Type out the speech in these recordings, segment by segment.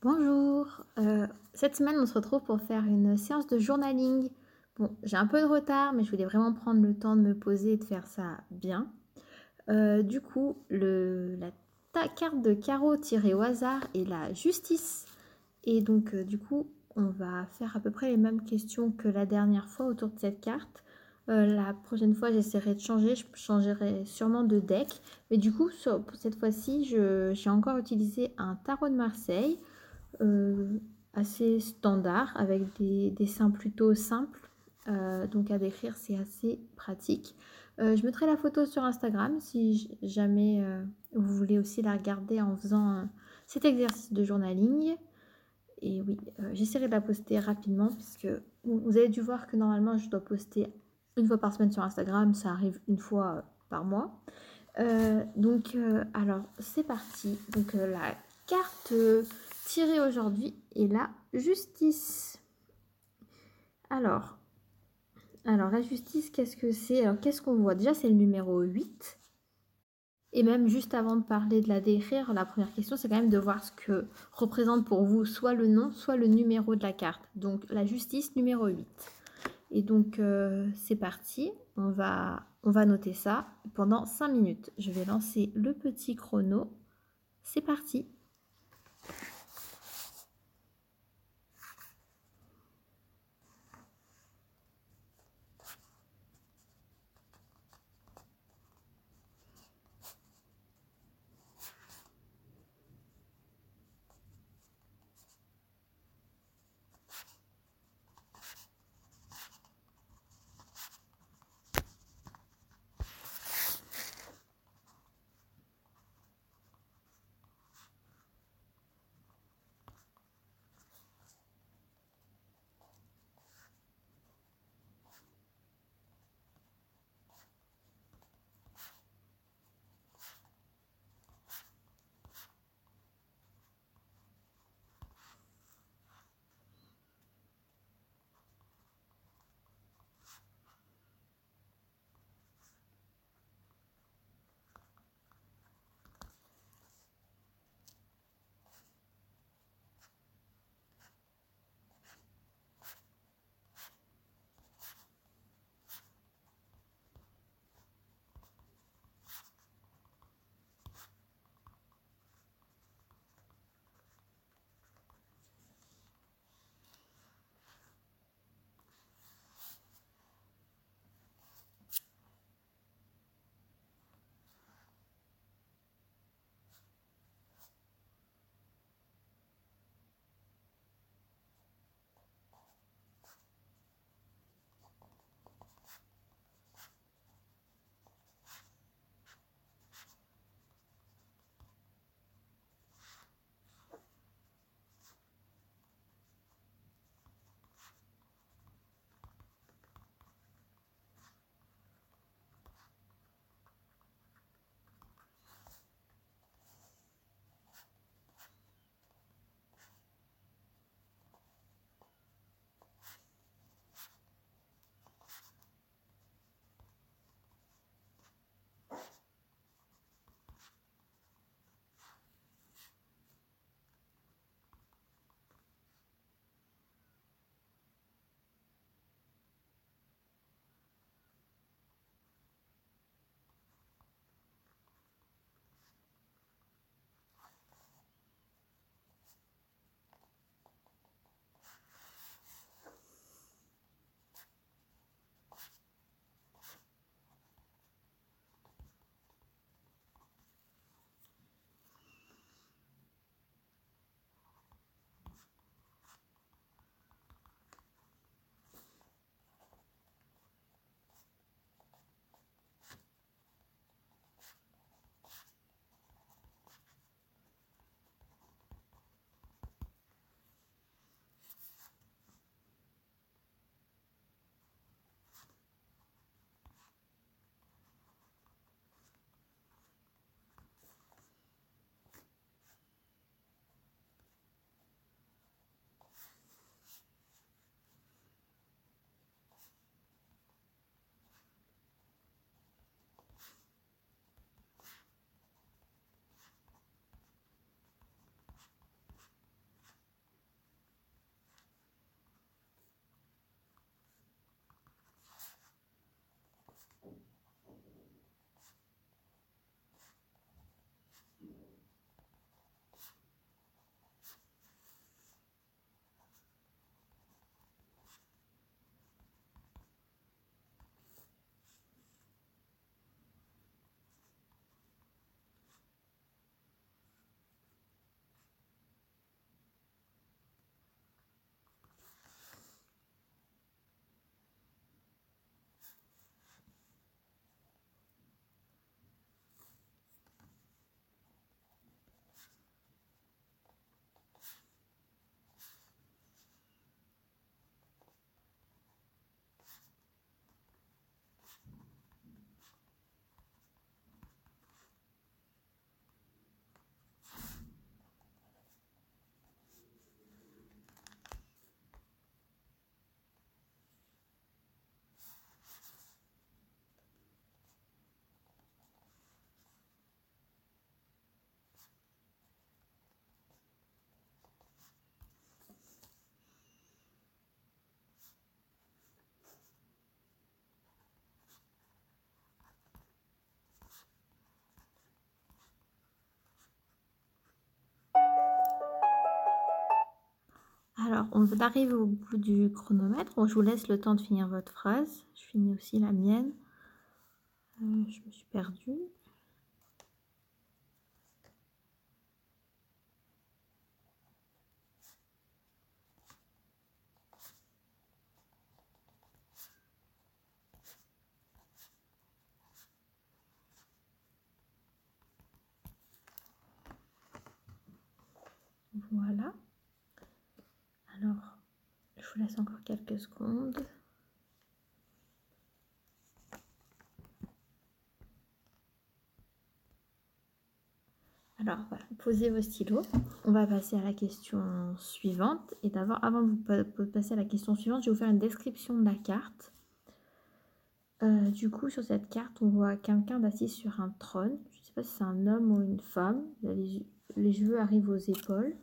Bonjour, euh, cette semaine on se retrouve pour faire une séance de journaling. Bon, j'ai un peu de retard, mais je voulais vraiment prendre le temps de me poser et de faire ça bien. Euh, du coup, la carte de carreau tirée au hasard est la justice. Et donc, euh, du coup, on va faire à peu près les mêmes questions que la dernière fois autour de cette carte. la prochaine fois, j'essaierai de changer. Je changerai sûrement de deck. Mais du coup, pour cette fois-ci, j'ai encore utilisé un tarot de Marseille. Euh, assez standard avec des dessins plutôt simples. Euh, donc à décrire, c'est assez pratique. Euh, je mettrai la photo sur Instagram si jamais vous voulez aussi la regarder en faisant cet exercice de journaling. Et oui, j'essaierai de la poster rapidement puisque vous avez dû voir que normalement je dois poster une fois par semaine sur Instagram. Ça arrive une fois par mois. donc alors c'est parti. Donc la carte tirée aujourd'hui est la justice. Alors, alors la justice, qu'est-ce que c'est? Alors, qu'est-ce qu'on voit? Déjà, c'est le numéro 8. Et même juste avant de parler de la décrire, la première question, c'est quand même de voir ce que représente pour vous soit le nom, soit le numéro de la carte. Donc, la justice numéro 8. Et donc, euh, c'est parti. On va, on va noter ça pendant 5 minutes. Je vais lancer le petit chrono. C'est parti. Alors, on arrive au bout du chronomètre. Je vous laisse le temps de finir votre phrase. Je finis aussi la mienne. Euh, je me suis perdue. Voilà. Vous laisse encore quelques secondes. Alors posez vos stylos. On va passer à la question suivante. Et d'abord, avant de passer à la question suivante, je vais vous faire une description de la carte. Euh, du coup, sur cette carte, on voit quelqu'un assis sur un trône. Je ne sais pas si c'est un homme ou une femme. les cheveux arrivent aux épaules.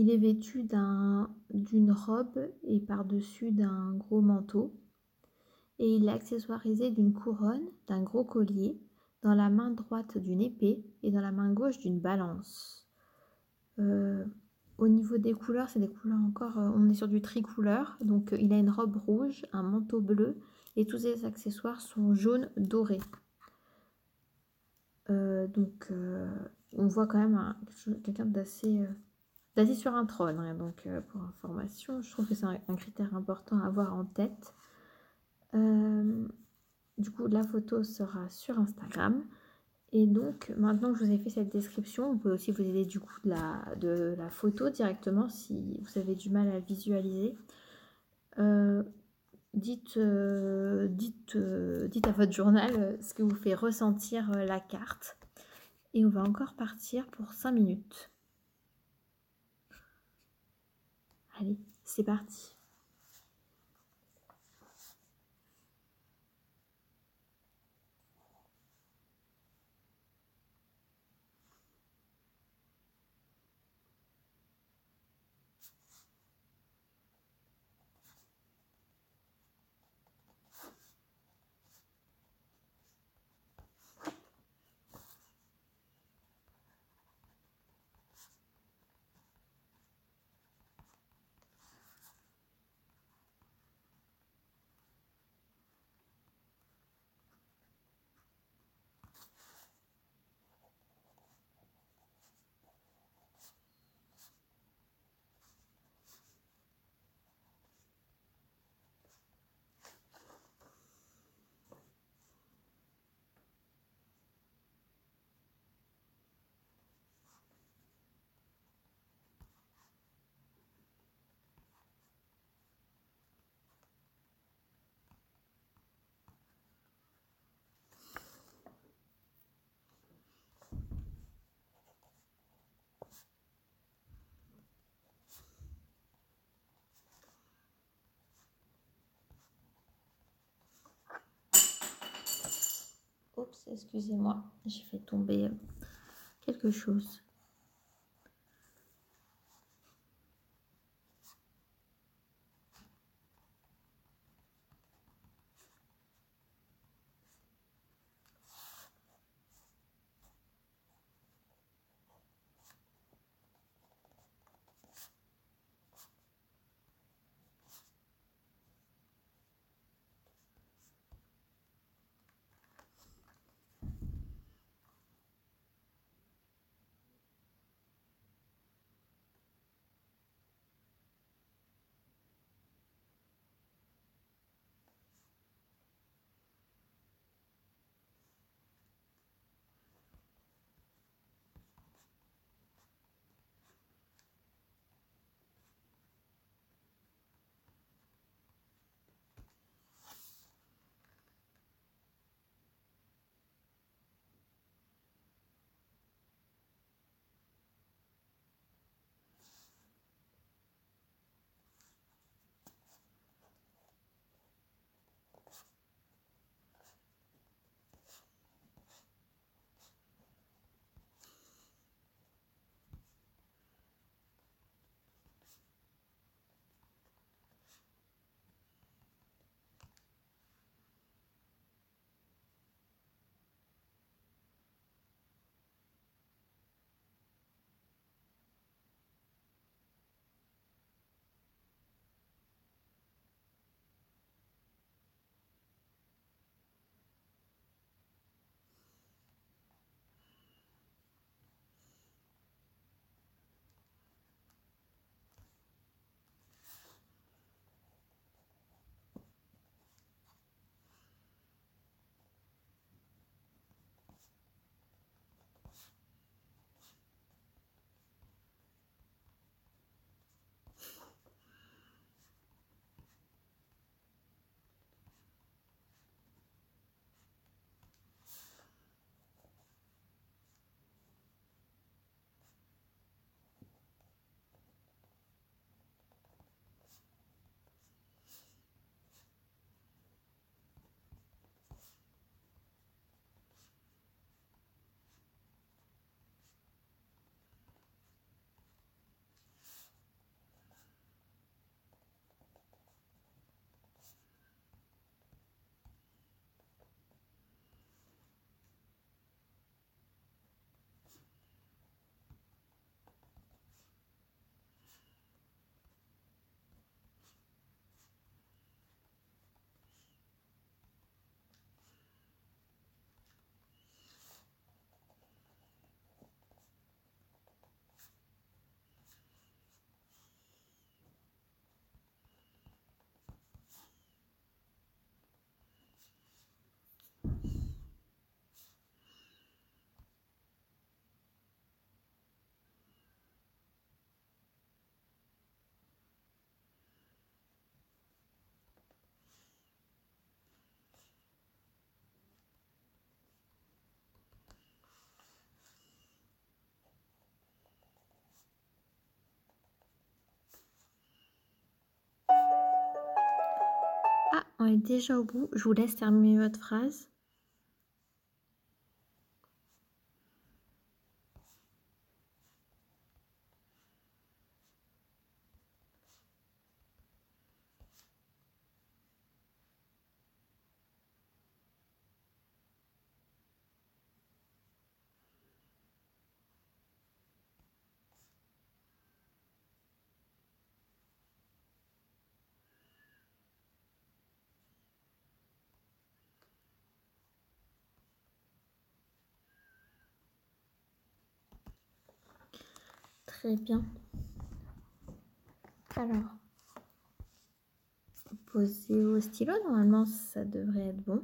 Il est vêtu d'une robe et par-dessus d'un gros manteau. Et il est accessoirisé d'une couronne, d'un gros collier, dans la main droite d'une épée et dans la main gauche d'une balance. Euh, au niveau des couleurs, c'est des couleurs encore, euh, on est sur du tricouleur. Donc euh, il a une robe rouge, un manteau bleu et tous ses accessoires sont jaunes dorés. donc on voit quand même quelqu'un d'assez Sur un trône. Hein, donc, euh, pour information, je trouve que c'est un, critère important à avoir en tête. Euh, du coup, la photo sera sur Instagram. Et donc, maintenant que je vous ai fait cette description, vous pouvez aussi vous aider du coup de la, de la photo directement si vous avez du mal à visualiser. Euh, dites, dites, dites à votre journal ce que vous fait ressentir la carte. Et on va encore partir pour 5 minutes. Allez, c'est parti. Excusez-moi, j'ai fait tomber quelque chose. On est déjà au bout. Je vous laisse terminer votre phrase. Très bien. Alors, posez au stylo, normalement ça devrait être bon.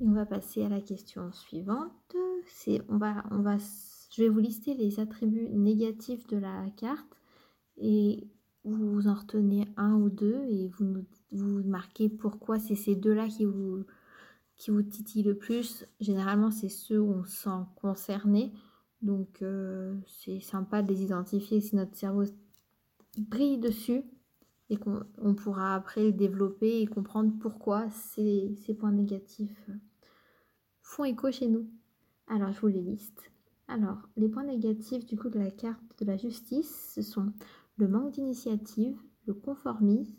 Et on va passer à la question suivante. C'est, on va, on va, je vais vous lister les attributs négatifs de la carte et vous en retenez un ou deux et vous, vous marquez pourquoi c'est ces deux-là qui vous, qui vous titillent le plus. Généralement, c'est ceux où on se sent concerné. Donc euh, c'est sympa de les identifier si notre cerveau brille dessus et qu'on pourra après le développer et comprendre pourquoi ces, ces, points négatifs font écho chez nous. Alors je vous les liste. Alors les points négatifs du coup de la carte de la justice, ce sont le manque d'initiative, le conformisme,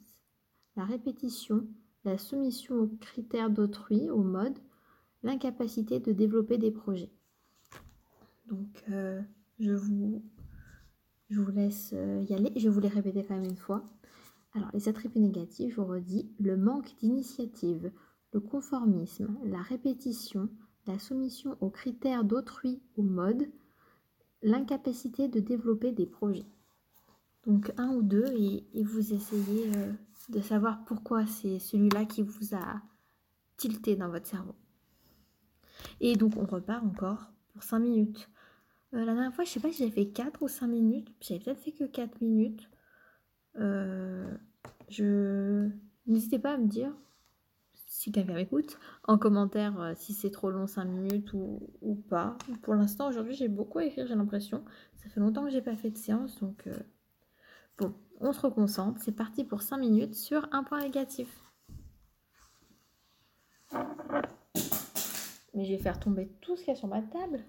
la répétition, la soumission aux critères d'autrui, au mode, l'incapacité de développer des projets. Donc, euh, je, vous, je vous laisse euh, y aller. Je vous les répéter quand même une fois. Alors, les attributs négatifs, je vous redis, le manque d'initiative, le conformisme, la répétition, la soumission aux critères d'autrui ou mode, l'incapacité de développer des projets. Donc un ou deux et, vous essayez euh, de savoir pourquoi c'est celui-là qui vous a tilté dans votre cerveau. Et donc on repart encore pour 5 minutes. Euh, la dernière fois, je sais pas si j'avais fait 4 ou 5 minutes. J'avais peut-être fait que 4 minutes. Euh, je... N'hésitez pas à me dire, si quelqu'un m'écoute, en commentaire euh, si c'est trop long 5 minutes ou, ou pas. Pour l'instant, aujourd'hui, j'ai beaucoup à écrire, j'ai l'impression. Ça fait longtemps que j'ai pas fait de séance, donc... Bon, on se reconcentre. C'est parti pour 5 minutes sur un point négatif. Mais je vais faire tomber tout ce qu'il y a sur ma table.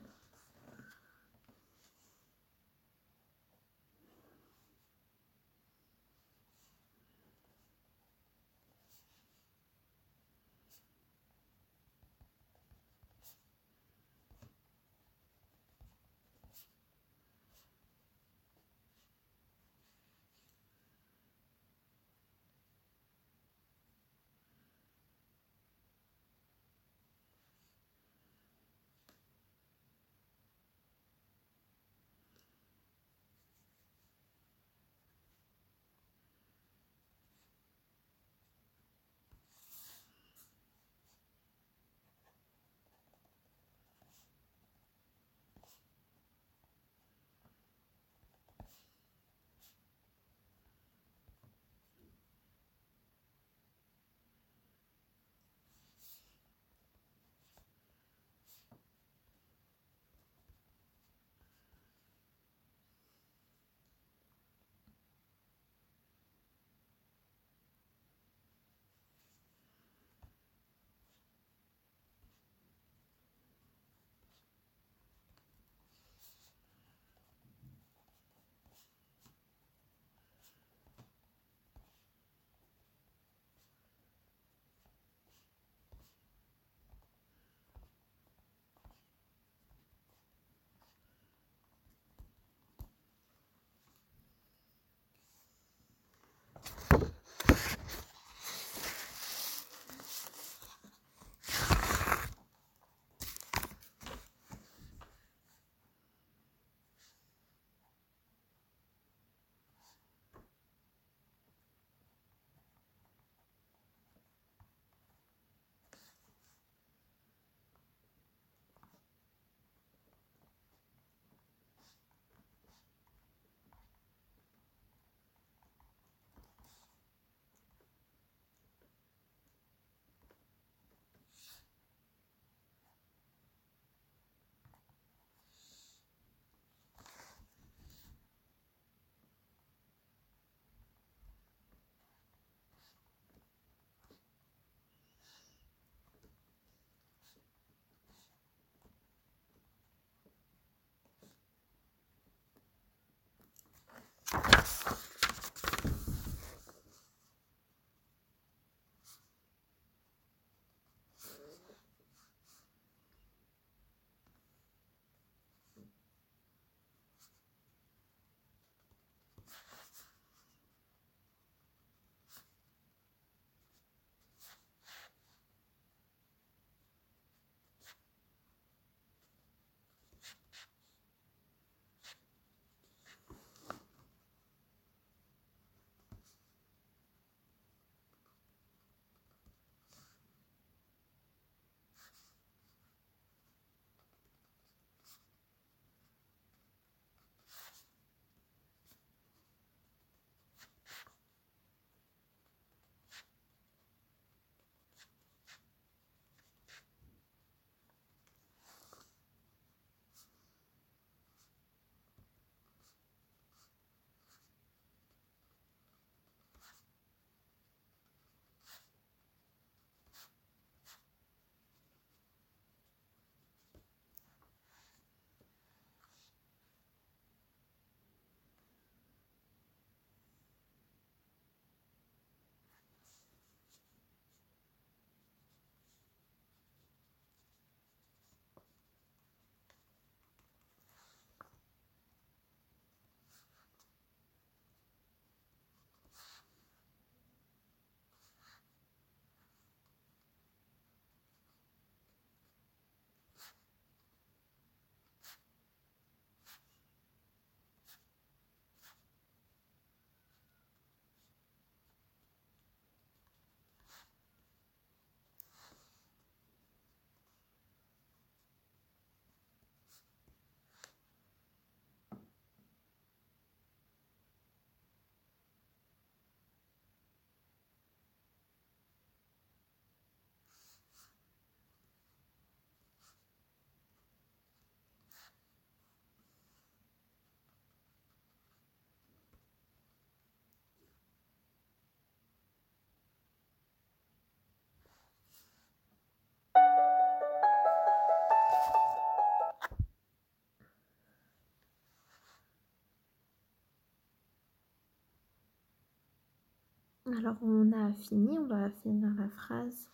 Alors on a fini, on va finir la phrase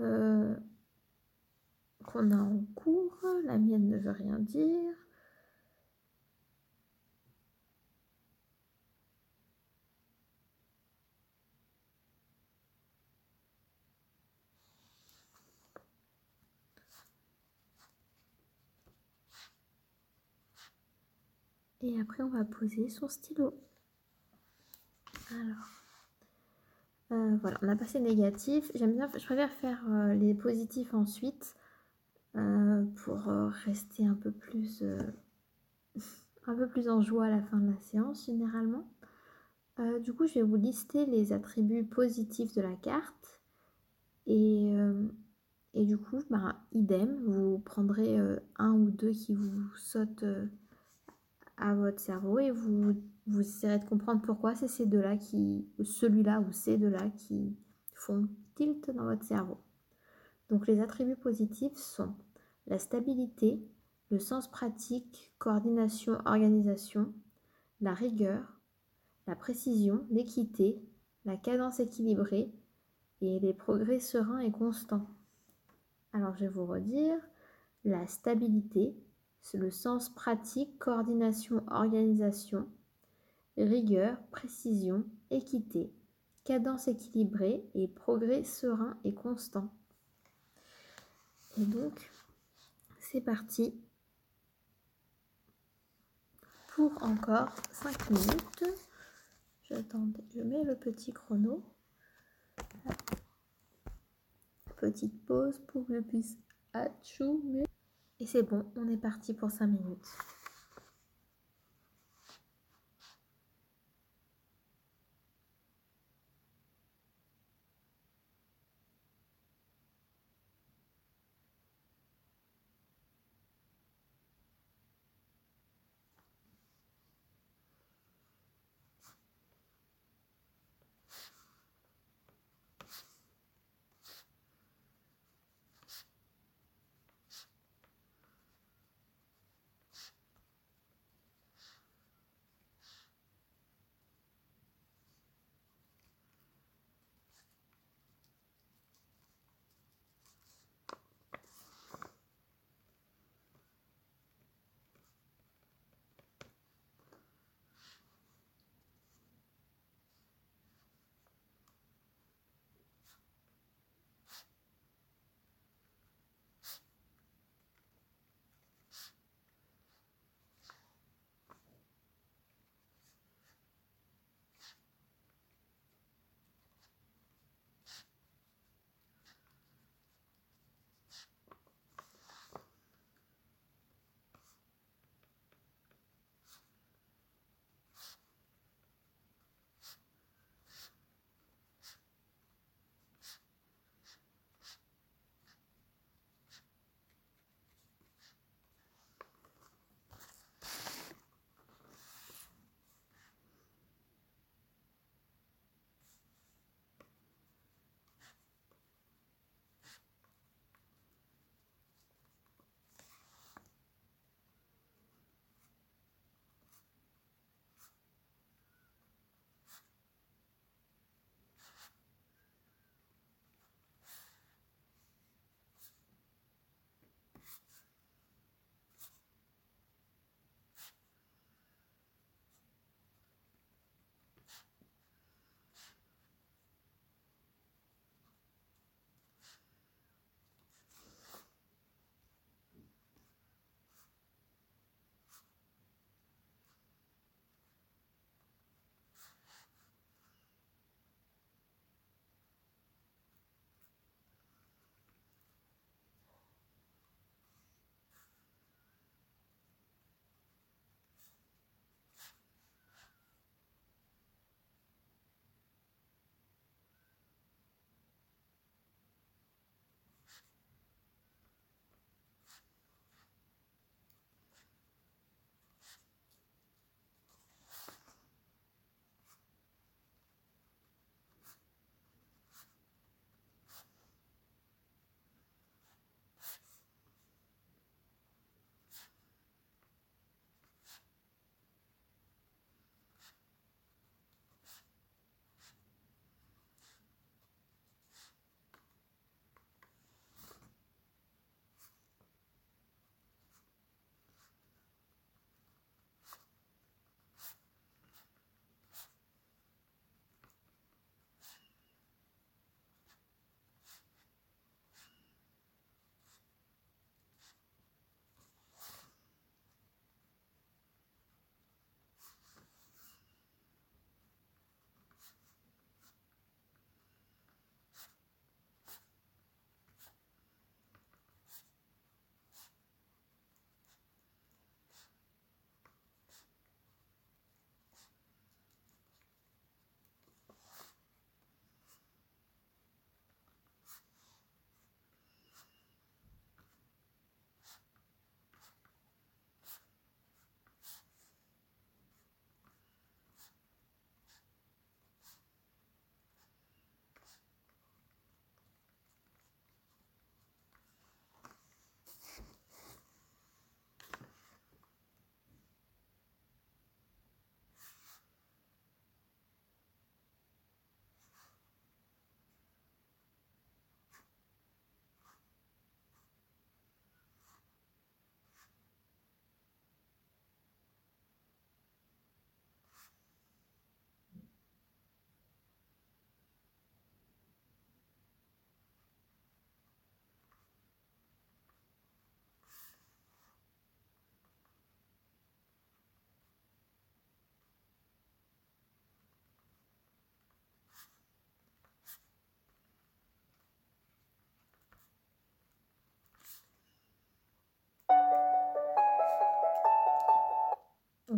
euh, qu'on a en cours. La mienne ne veut rien dire. Et après, on va poser son stylo. Alors, euh, voilà, on a passé négatif. J'aime bien, je préfère faire euh, les positifs ensuite euh, pour rester un peu plus, en joie à la fin de la séance généralement. du coup, je vais vous lister les attributs positifs de la carte et, du coup, bah, idem, vous prendrez un ou deux qui vous sautent à votre cerveau et vous, vous essayerez de comprendre pourquoi c'est ces deux-là qui, celui-là ou ces deux-là qui font tilt dans votre cerveau. Donc les attributs positifs sont la stabilité, le sens pratique, coordination, organisation, la rigueur, la précision, l'équité, la cadence équilibrée et les progrès sereins et constants. Alors je vais vous redire la stabilité, c'est le sens pratique, coordination, organisation, rigueur, précision, équité, cadence équilibrée et progrès serein et constant. Et donc, c'est parti pour encore 5 minutes. J'attendais, je mets le petit chrono. Petite pause pour que je puisse achoumer. Et c'est bon, on est parti pour 5 minutes.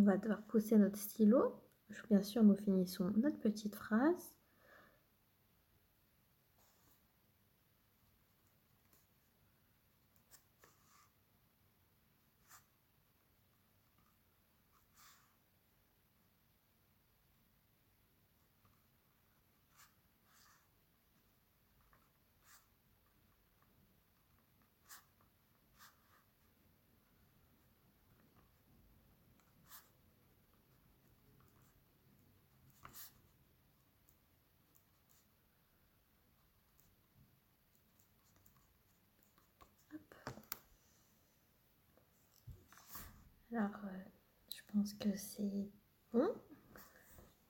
Va devoir pousser notre stylo. Bien sûr, nous finissons notre petite phrase. Alors, euh, je pense que c'est bon.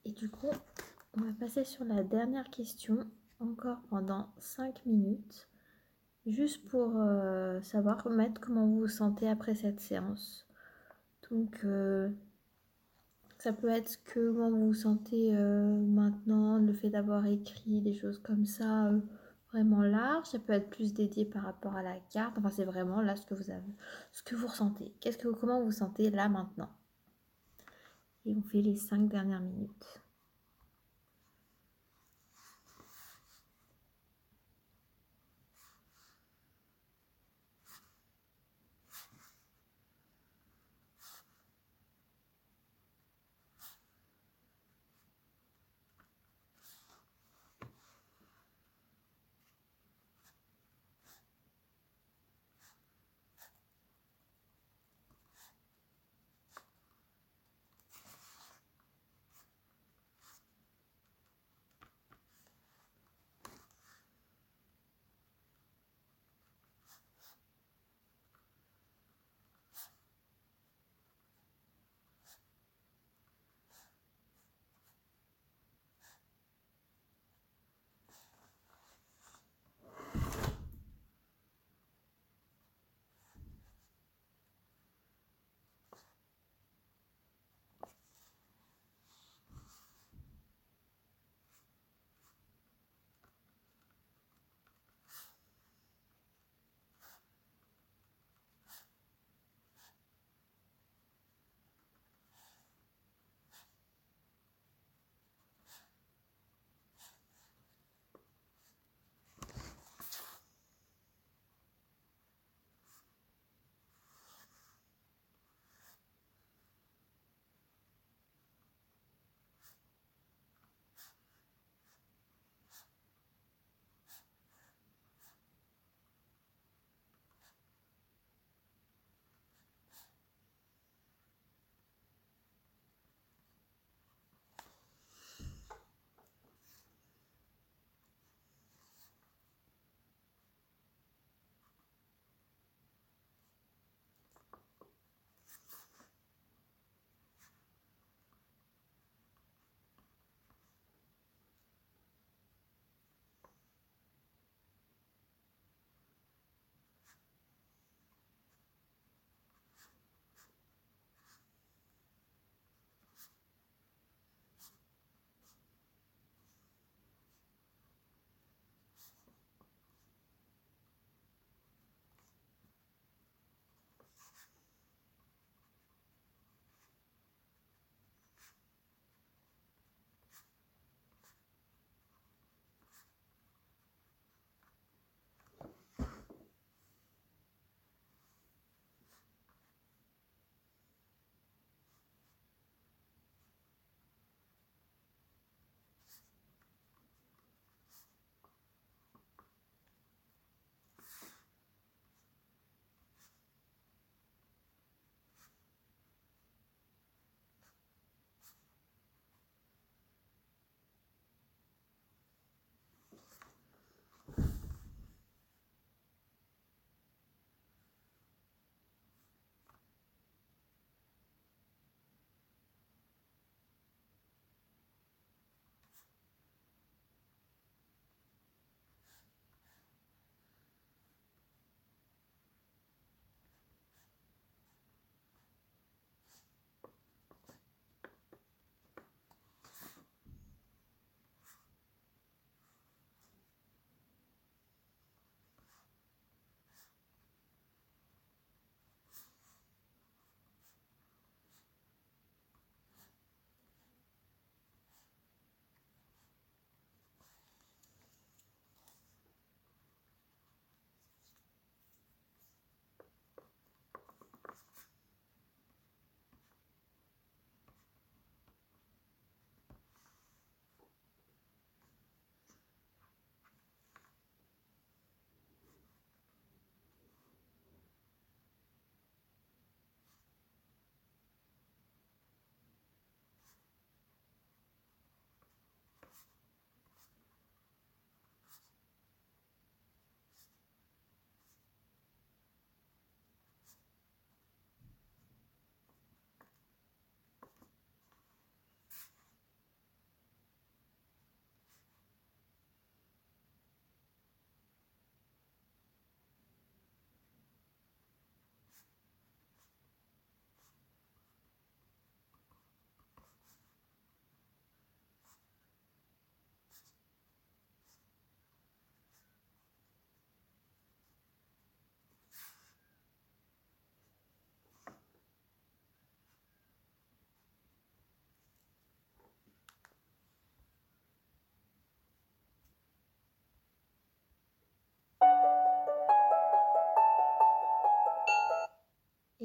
Et du coup, on va passer sur la dernière question, encore pendant 5 minutes, juste pour euh, savoir remettre comment vous vous sentez après cette séance. Donc, euh, ça peut être comment vous vous sentez maintenant, le fait d'avoir écrit des choses comme ça vraiment large. Ça peut être plus dédié par rapport à la carte. Enfin, c'est vraiment là ce que vous avez, ce que vous ressentez. Qu'est-ce que comment vous vous sentez là maintenant? Et on fait les cinq dernières minutes.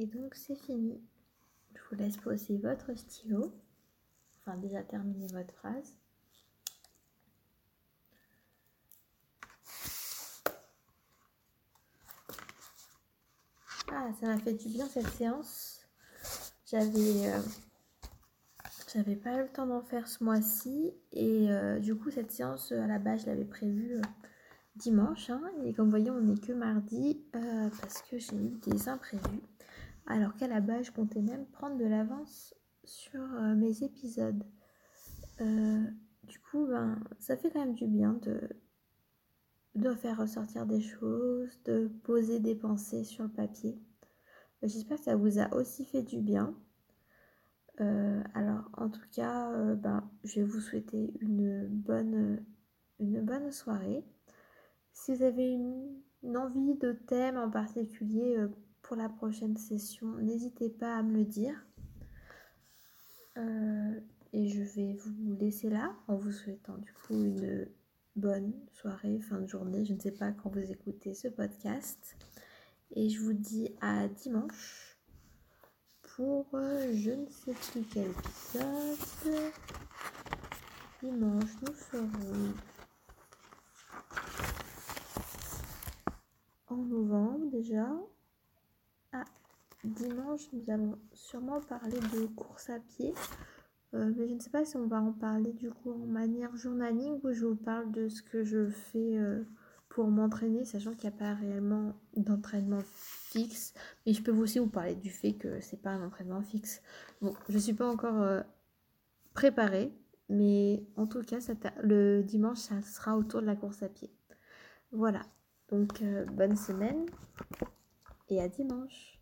Et donc c'est fini. Je vous laisse poser votre stylo. Enfin déjà terminer votre phrase. Ah, ça m'a fait du bien cette séance. J'avais euh, pas eu le temps d'en faire ce mois-ci et euh, du coup cette séance à la base je l'avais prévue euh, dimanche hein, et comme vous voyez on n'est que mardi parce que j'ai eu des imprévus alors qu'à la base je comptais même prendre de l'avance sur mes épisodes. du coup ben ça fait quand même du bien de de faire ressortir des choses, de poser des pensées sur le papier. J'espère que ça vous a aussi fait du bien. Euh, alors en tout cas, euh, ben, je vais vous souhaiter une bonne, une bonne soirée. Si vous avez une, envie de thème en particulier euh, pour la prochaine session, n'hésitez pas à me le dire. et je vais vous laisser là en vous souhaitant du coup une bonne soirée, fin de journée. Je ne sais pas quand vous écoutez ce podcast. Et je vous dis à dimanche pour euh, je ne sais plus quel épisode. Dimanche, nous ferons en novembre déjà. Ah, dimanche, nous allons sûrement parler de course à pied. Euh, mais je ne sais pas si on va en parler du coup en manière journaling ou je vous parle de ce que je fais euh, pour m'entraîner, sachant qu'il n'y a pas réellement d'entraînement fixe. Mais je peux aussi vous parler du fait que c'est pas un entraînement fixe. Bon, je suis pas encore euh, préparée, mais en tout cas, le dimanche, ça sera autour de la course à pied. Voilà. Donc, bonne semaine et à dimanche.